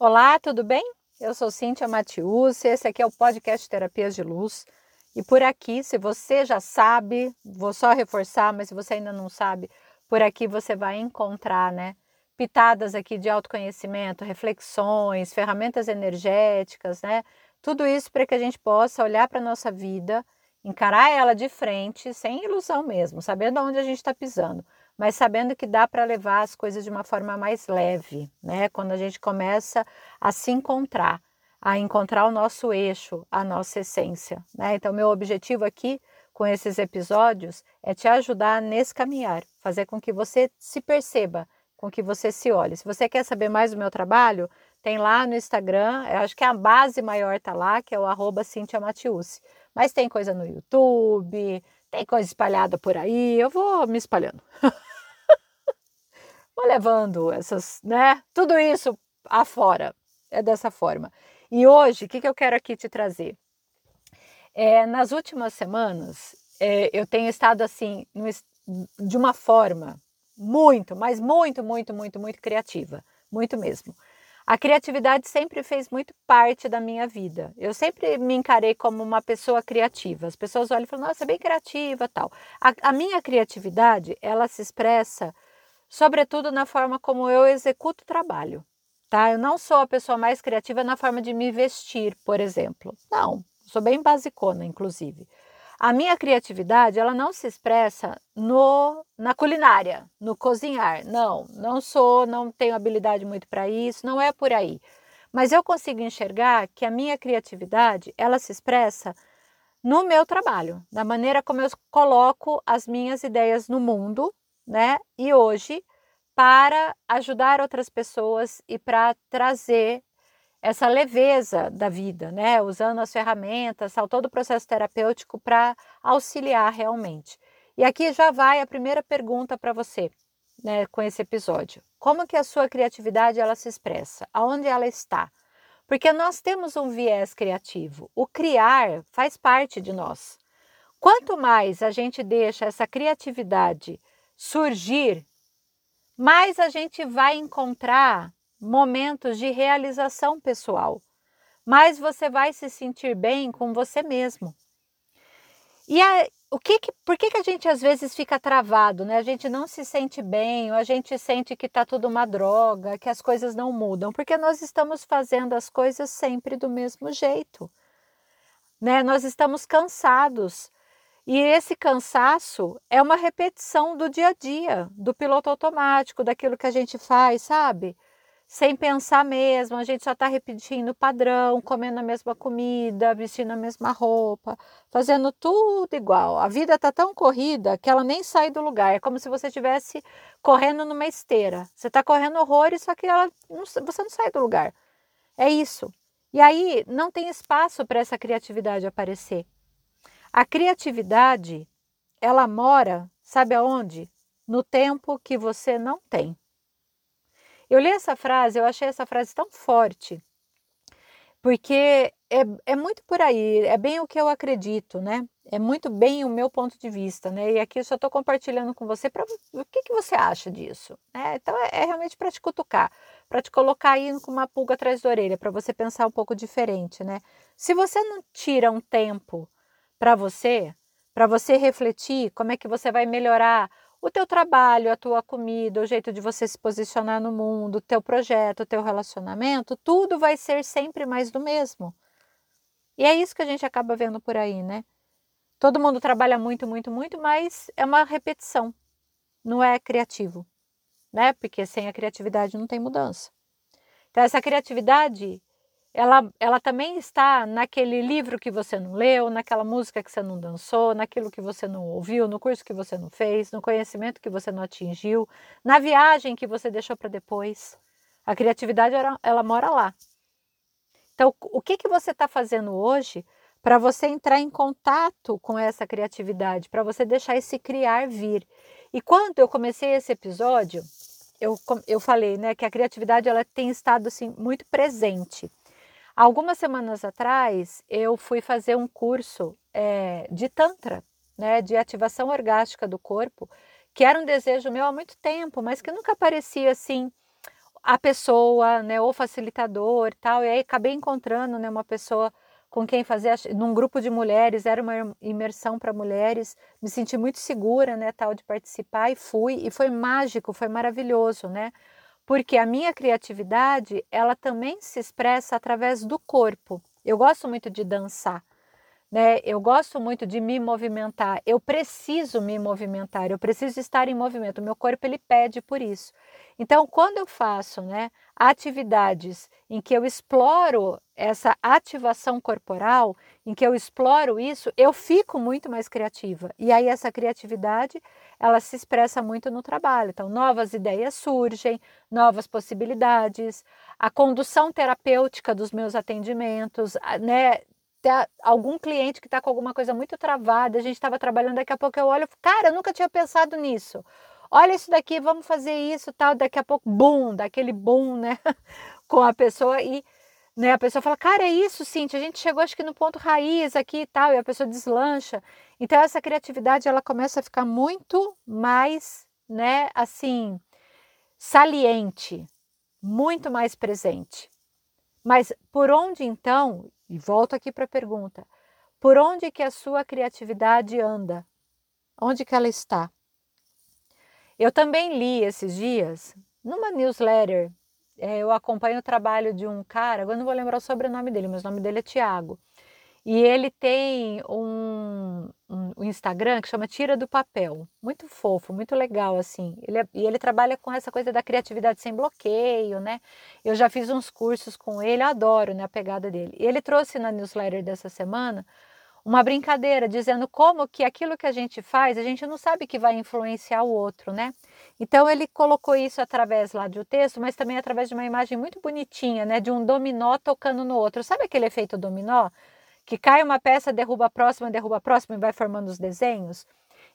Olá, tudo bem? Eu sou Cíntia Matius, esse aqui é o podcast Terapias de Luz. E por aqui, se você já sabe, vou só reforçar, mas se você ainda não sabe, por aqui você vai encontrar, né, pitadas aqui de autoconhecimento, reflexões, ferramentas energéticas, né? Tudo isso para que a gente possa olhar para a nossa vida, encarar ela de frente, sem ilusão mesmo, sabendo onde a gente está pisando mas sabendo que dá para levar as coisas de uma forma mais leve, né? Quando a gente começa a se encontrar, a encontrar o nosso eixo, a nossa essência, né? Então, meu objetivo aqui com esses episódios é te ajudar nesse caminhar, fazer com que você se perceba, com que você se olhe. Se você quer saber mais do meu trabalho, tem lá no Instagram, eu acho que a base maior tá lá, que é o arroba Cintia. Mas tem coisa no YouTube, tem coisa espalhada por aí, eu vou me espalhando. vou levando essas, né? Tudo isso afora. É dessa forma. E hoje, o que, que eu quero aqui te trazer? É, nas últimas semanas, é, eu tenho estado assim, de uma forma muito, mas muito, muito, muito, muito criativa. Muito mesmo. A criatividade sempre fez muito parte da minha vida. Eu sempre me encarei como uma pessoa criativa. As pessoas olham e falam, nossa, é bem criativa tal. A, a minha criatividade, ela se expressa sobretudo na forma como eu executo o trabalho. Tá? Eu não sou a pessoa mais criativa na forma de me vestir, por exemplo. Não, sou bem basicona, inclusive. A minha criatividade, ela não se expressa no na culinária, no cozinhar. Não, não sou, não tenho habilidade muito para isso, não é por aí. Mas eu consigo enxergar que a minha criatividade, ela se expressa no meu trabalho, na maneira como eu coloco as minhas ideias no mundo, né? E hoje para ajudar outras pessoas e para trazer essa leveza da vida, né? Usando as ferramentas, todo o processo terapêutico para auxiliar realmente. E aqui já vai a primeira pergunta para você, né, com esse episódio. Como que a sua criatividade ela se expressa? Aonde ela está? Porque nós temos um viés criativo. O criar faz parte de nós. Quanto mais a gente deixa essa criatividade surgir, mais a gente vai encontrar momentos de realização pessoal, mais você vai se sentir bem com você mesmo. E a, o que, que por que, que a gente às vezes fica travado, né? A gente não se sente bem, ou a gente sente que está tudo uma droga, que as coisas não mudam, porque nós estamos fazendo as coisas sempre do mesmo jeito. Né? Nós estamos cansados. E esse cansaço é uma repetição do dia a dia, do piloto automático, daquilo que a gente faz, sabe? sem pensar mesmo, a gente só está repetindo o padrão, comendo a mesma comida, vestindo a mesma roupa, fazendo tudo igual. A vida está tão corrida que ela nem sai do lugar. É como se você estivesse correndo numa esteira. Você está correndo horrores, só que ela não, você não sai do lugar. É isso. E aí não tem espaço para essa criatividade aparecer. A criatividade, ela mora, sabe aonde? No tempo que você não tem. Eu li essa frase, eu achei essa frase tão forte, porque é, é muito por aí, é bem o que eu acredito, né? É muito bem o meu ponto de vista, né? E aqui eu só estou compartilhando com você para o que, que você acha disso. Né? Então é, é realmente para te cutucar, para te colocar aí com uma pulga atrás da orelha, para você pensar um pouco diferente, né? Se você não tira um tempo para você, para você refletir como é que você vai melhorar o teu trabalho, a tua comida, o jeito de você se posicionar no mundo, o teu projeto, o teu relacionamento, tudo vai ser sempre mais do mesmo. E é isso que a gente acaba vendo por aí, né? Todo mundo trabalha muito, muito, muito, mas é uma repetição, não é criativo, né? Porque sem a criatividade não tem mudança. Então, essa criatividade ela, ela também está naquele livro que você não leu, naquela música que você não dançou, naquilo que você não ouviu, no curso que você não fez, no conhecimento que você não atingiu, na viagem que você deixou para depois. A criatividade, ela, ela mora lá. Então, o que, que você está fazendo hoje para você entrar em contato com essa criatividade, para você deixar esse criar vir? E quando eu comecei esse episódio, eu, eu falei né, que a criatividade ela tem estado assim, muito presente. Algumas semanas atrás, eu fui fazer um curso é, de Tantra, né, de ativação orgástica do corpo, que era um desejo meu há muito tempo, mas que nunca aparecia assim a pessoa, né, o facilitador tal, e aí acabei encontrando, né, uma pessoa com quem fazer, num grupo de mulheres, era uma imersão para mulheres, me senti muito segura, né, tal, de participar e fui, e foi mágico, foi maravilhoso, né, porque a minha criatividade, ela também se expressa através do corpo. Eu gosto muito de dançar, né? Eu gosto muito de me movimentar. Eu preciso me movimentar, eu preciso estar em movimento. O meu corpo ele pede por isso. Então, quando eu faço, né, atividades em que eu exploro essa ativação corporal, em que eu exploro isso, eu fico muito mais criativa. E aí essa criatividade, ela se expressa muito no trabalho. Então, novas ideias surgem, novas possibilidades, a condução terapêutica dos meus atendimentos, né? Algum cliente que está com alguma coisa muito travada, a gente estava trabalhando, daqui a pouco eu olho, cara, eu nunca tinha pensado nisso olha isso daqui, vamos fazer isso, tal, daqui a pouco, bum, daquele boom, né, com a pessoa e né, a pessoa fala, cara, é isso, Cintia, a gente chegou acho que no ponto raiz aqui e tal, e a pessoa deslancha. Então essa criatividade, ela começa a ficar muito mais, né, assim, saliente, muito mais presente. Mas por onde então, e volto aqui para a pergunta, por onde que a sua criatividade anda? Onde que ela está? Eu também li esses dias, numa newsletter, é, eu acompanho o trabalho de um cara, agora não vou lembrar o sobrenome dele, mas o nome dele é Tiago. E ele tem um, um, um, Instagram que chama Tira do Papel. Muito fofo, muito legal, assim. Ele é, e ele trabalha com essa coisa da criatividade sem bloqueio, né? Eu já fiz uns cursos com ele, adoro né, a pegada dele. E ele trouxe na newsletter dessa semana uma brincadeira dizendo como que aquilo que a gente faz, a gente não sabe que vai influenciar o outro, né? Então ele colocou isso através lá do texto, mas também através de uma imagem muito bonitinha, né, de um dominó tocando no outro. Sabe aquele efeito dominó? Que cai uma peça, derruba a próxima, derruba a próxima e vai formando os desenhos?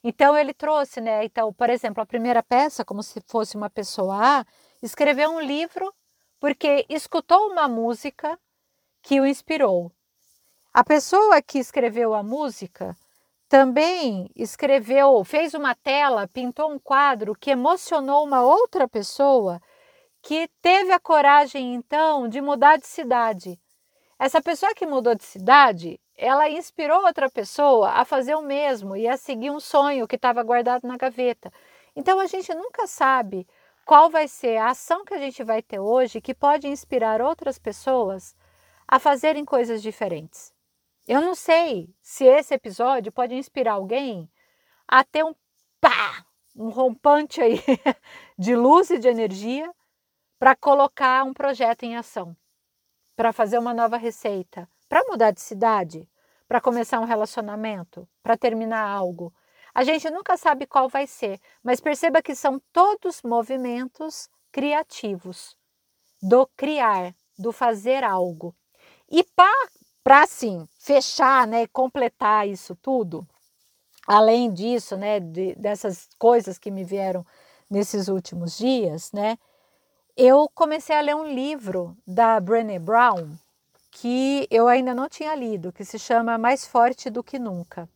Então ele trouxe, né? Então, por exemplo, a primeira peça, como se fosse uma pessoa A, escreveu um livro porque escutou uma música que o inspirou. A pessoa que escreveu a música também escreveu, fez uma tela, pintou um quadro que emocionou uma outra pessoa que teve a coragem então de mudar de cidade. Essa pessoa que mudou de cidade, ela inspirou outra pessoa a fazer o mesmo e a seguir um sonho que estava guardado na gaveta. Então a gente nunca sabe qual vai ser a ação que a gente vai ter hoje que pode inspirar outras pessoas a fazerem coisas diferentes. Eu não sei se esse episódio pode inspirar alguém a ter um pá, um rompante aí de luz e de energia para colocar um projeto em ação, para fazer uma nova receita, para mudar de cidade, para começar um relacionamento, para terminar algo. A gente nunca sabe qual vai ser, mas perceba que são todos movimentos criativos, do criar, do fazer algo. E para assim fechar, né, completar isso tudo, além disso, né, de, dessas coisas que me vieram nesses últimos dias, né, eu comecei a ler um livro da Brené Brown que eu ainda não tinha lido, que se chama Mais Forte do que Nunca.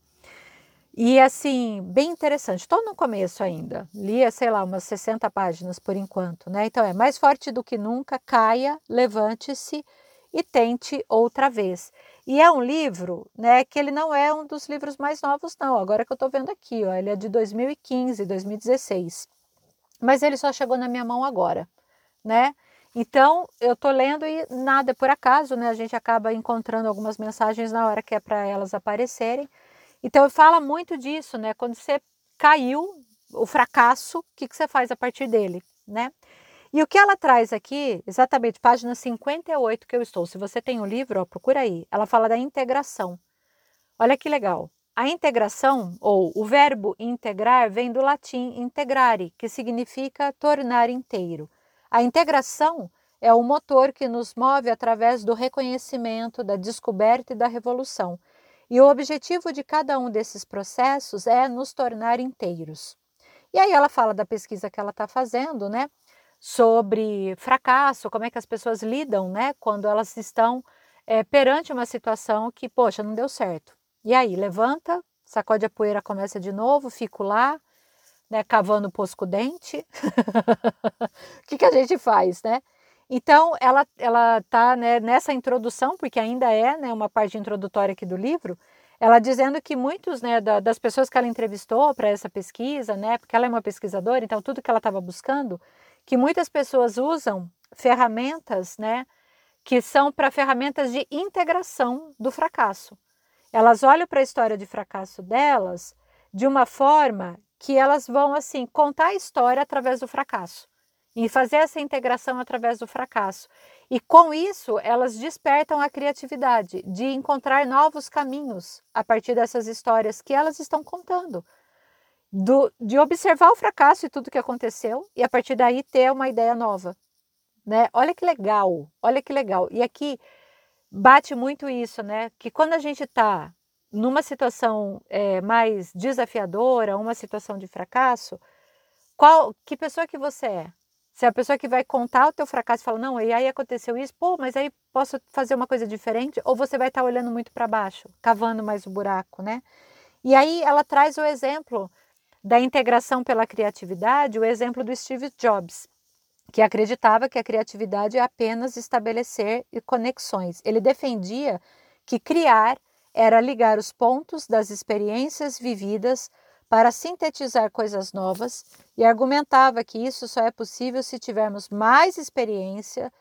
E assim, bem interessante. Estou no começo ainda. Lia, sei lá, umas 60 páginas por enquanto, né? Então é mais forte do que nunca, caia, levante-se e tente outra vez. E é um livro, né, que ele não é um dos livros mais novos, não. Agora que eu estou vendo aqui, ó, ele é de 2015, 2016. Mas ele só chegou na minha mão agora, né? Então, eu estou lendo e nada, por acaso, né? A gente acaba encontrando algumas mensagens na hora que é para elas aparecerem. Então, fala muito disso, né? Quando você caiu, o fracasso, o que, que você faz a partir dele, né? E o que ela traz aqui, exatamente, página 58 que eu estou. Se você tem o um livro, ó, procura aí. Ela fala da integração. Olha que legal. A integração, ou o verbo integrar, vem do latim integrare, que significa tornar inteiro. A integração é o motor que nos move através do reconhecimento, da descoberta e da revolução. E o objetivo de cada um desses processos é nos tornar inteiros. E aí ela fala da pesquisa que ela está fazendo, né? sobre fracasso, como é que as pessoas lidam, né, quando elas estão é, perante uma situação que, poxa, não deu certo. E aí, levanta, sacode a poeira, começa de novo, fico lá, né, cavando posco dente. o que, que a gente faz, né? Então, ela ela está né, nessa introdução, porque ainda é né, uma parte introdutória aqui do livro, ela dizendo que muitos né, da, das pessoas que ela entrevistou para essa pesquisa, né, porque ela é uma pesquisadora, então tudo que ela estava buscando, que muitas pessoas usam ferramentas né, que são para ferramentas de integração do fracasso. Elas olham para a história de fracasso delas de uma forma que elas vão assim contar a história através do fracasso e fazer essa integração através do fracasso. E com isso, elas despertam a criatividade de encontrar novos caminhos a partir dessas histórias que elas estão contando. Do, de observar o fracasso e tudo que aconteceu e a partir daí ter uma ideia nova. Né? Olha que legal, olha que legal. E aqui bate muito isso, né? Que quando a gente está numa situação é, mais desafiadora, uma situação de fracasso, qual, que pessoa que você é? Se é a pessoa que vai contar o teu fracasso e não, e aí aconteceu isso, pô, mas aí posso fazer uma coisa diferente? Ou você vai estar tá olhando muito para baixo, cavando mais o buraco, né? E aí ela traz o exemplo da integração pela criatividade, o exemplo do Steve Jobs, que acreditava que a criatividade é apenas estabelecer conexões. Ele defendia que criar era ligar os pontos das experiências vividas para sintetizar coisas novas e argumentava que isso só é possível se tivermos mais experiência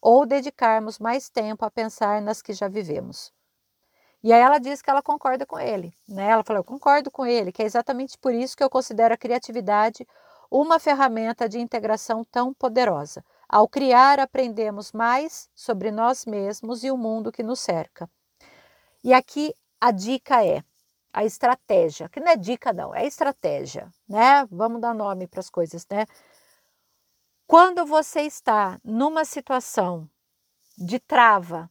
ou dedicarmos mais tempo a pensar nas que já vivemos. E aí ela diz que ela concorda com ele, né? Ela falou: "Eu concordo com ele, que é exatamente por isso que eu considero a criatividade uma ferramenta de integração tão poderosa. Ao criar, aprendemos mais sobre nós mesmos e o mundo que nos cerca." E aqui a dica é: a estratégia, que não é dica não, é estratégia, né? Vamos dar nome para as coisas, né? Quando você está numa situação de trava,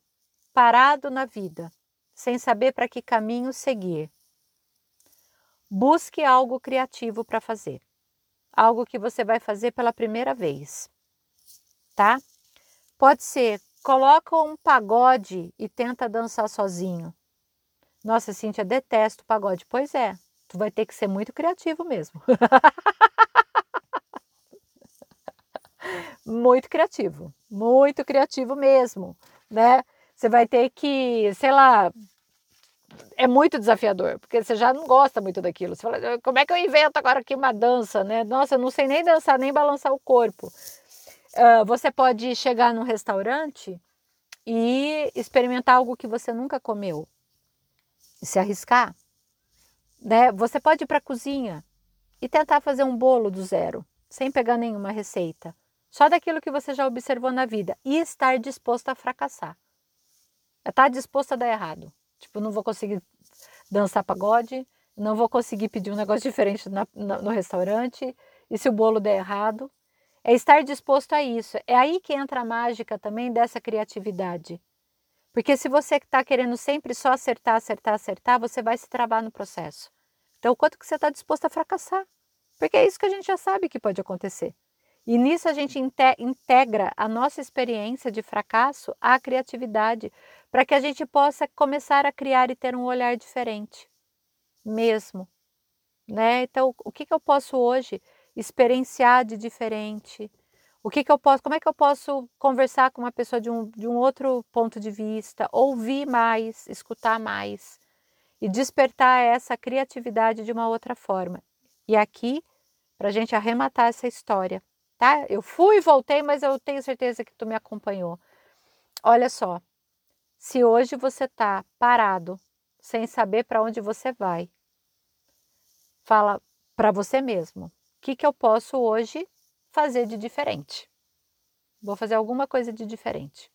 parado na vida, sem saber para que caminho seguir, busque algo criativo para fazer. Algo que você vai fazer pela primeira vez, tá? Pode ser, coloca um pagode e tenta dançar sozinho. Nossa, Cíntia, detesto pagode. Pois é, tu vai ter que ser muito criativo mesmo. muito criativo, muito criativo mesmo, né? Você vai ter que, sei lá, é muito desafiador, porque você já não gosta muito daquilo. Você fala, como é que eu invento agora aqui uma dança, né? Nossa, eu não sei nem dançar, nem balançar o corpo. Uh, você pode chegar num restaurante e experimentar algo que você nunca comeu se arriscar, né? Você pode ir para a cozinha e tentar fazer um bolo do zero, sem pegar nenhuma receita, só daquilo que você já observou na vida e estar disposto a fracassar. Estar tá disposto a dar errado. Tipo, não vou conseguir dançar pagode, não vou conseguir pedir um negócio diferente na, na, no restaurante, e se o bolo der errado. É estar disposto a isso. É aí que entra a mágica também dessa criatividade. Porque se você está querendo sempre só acertar, acertar, acertar, você vai se travar no processo. Então, quanto que você está disposto a fracassar? Porque é isso que a gente já sabe que pode acontecer. E nisso a gente integra a nossa experiência de fracasso à criatividade, para que a gente possa começar a criar e ter um olhar diferente, mesmo. Né? Então, o que, que eu posso hoje experienciar de diferente? O que, que eu posso, como é que eu posso conversar com uma pessoa de um, de um outro ponto de vista, ouvir mais, escutar mais e despertar essa criatividade de uma outra forma. E aqui, para a gente arrematar essa história, tá? Eu fui e voltei, mas eu tenho certeza que tu me acompanhou. Olha só, se hoje você está parado, sem saber para onde você vai, fala para você mesmo: o que, que eu posso hoje fazer de diferente. Vou fazer alguma coisa de diferente.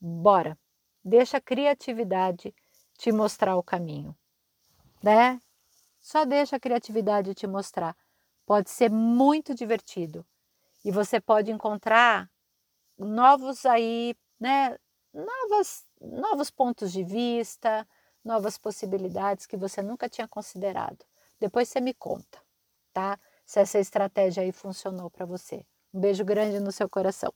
Bora. Deixa a criatividade te mostrar o caminho, né? Só deixa a criatividade te mostrar. Pode ser muito divertido e você pode encontrar novos aí, né? Novas, novos pontos de vista, novas possibilidades que você nunca tinha considerado. Depois você me conta, tá? Se essa estratégia aí funcionou para você. Um beijo grande no seu coração.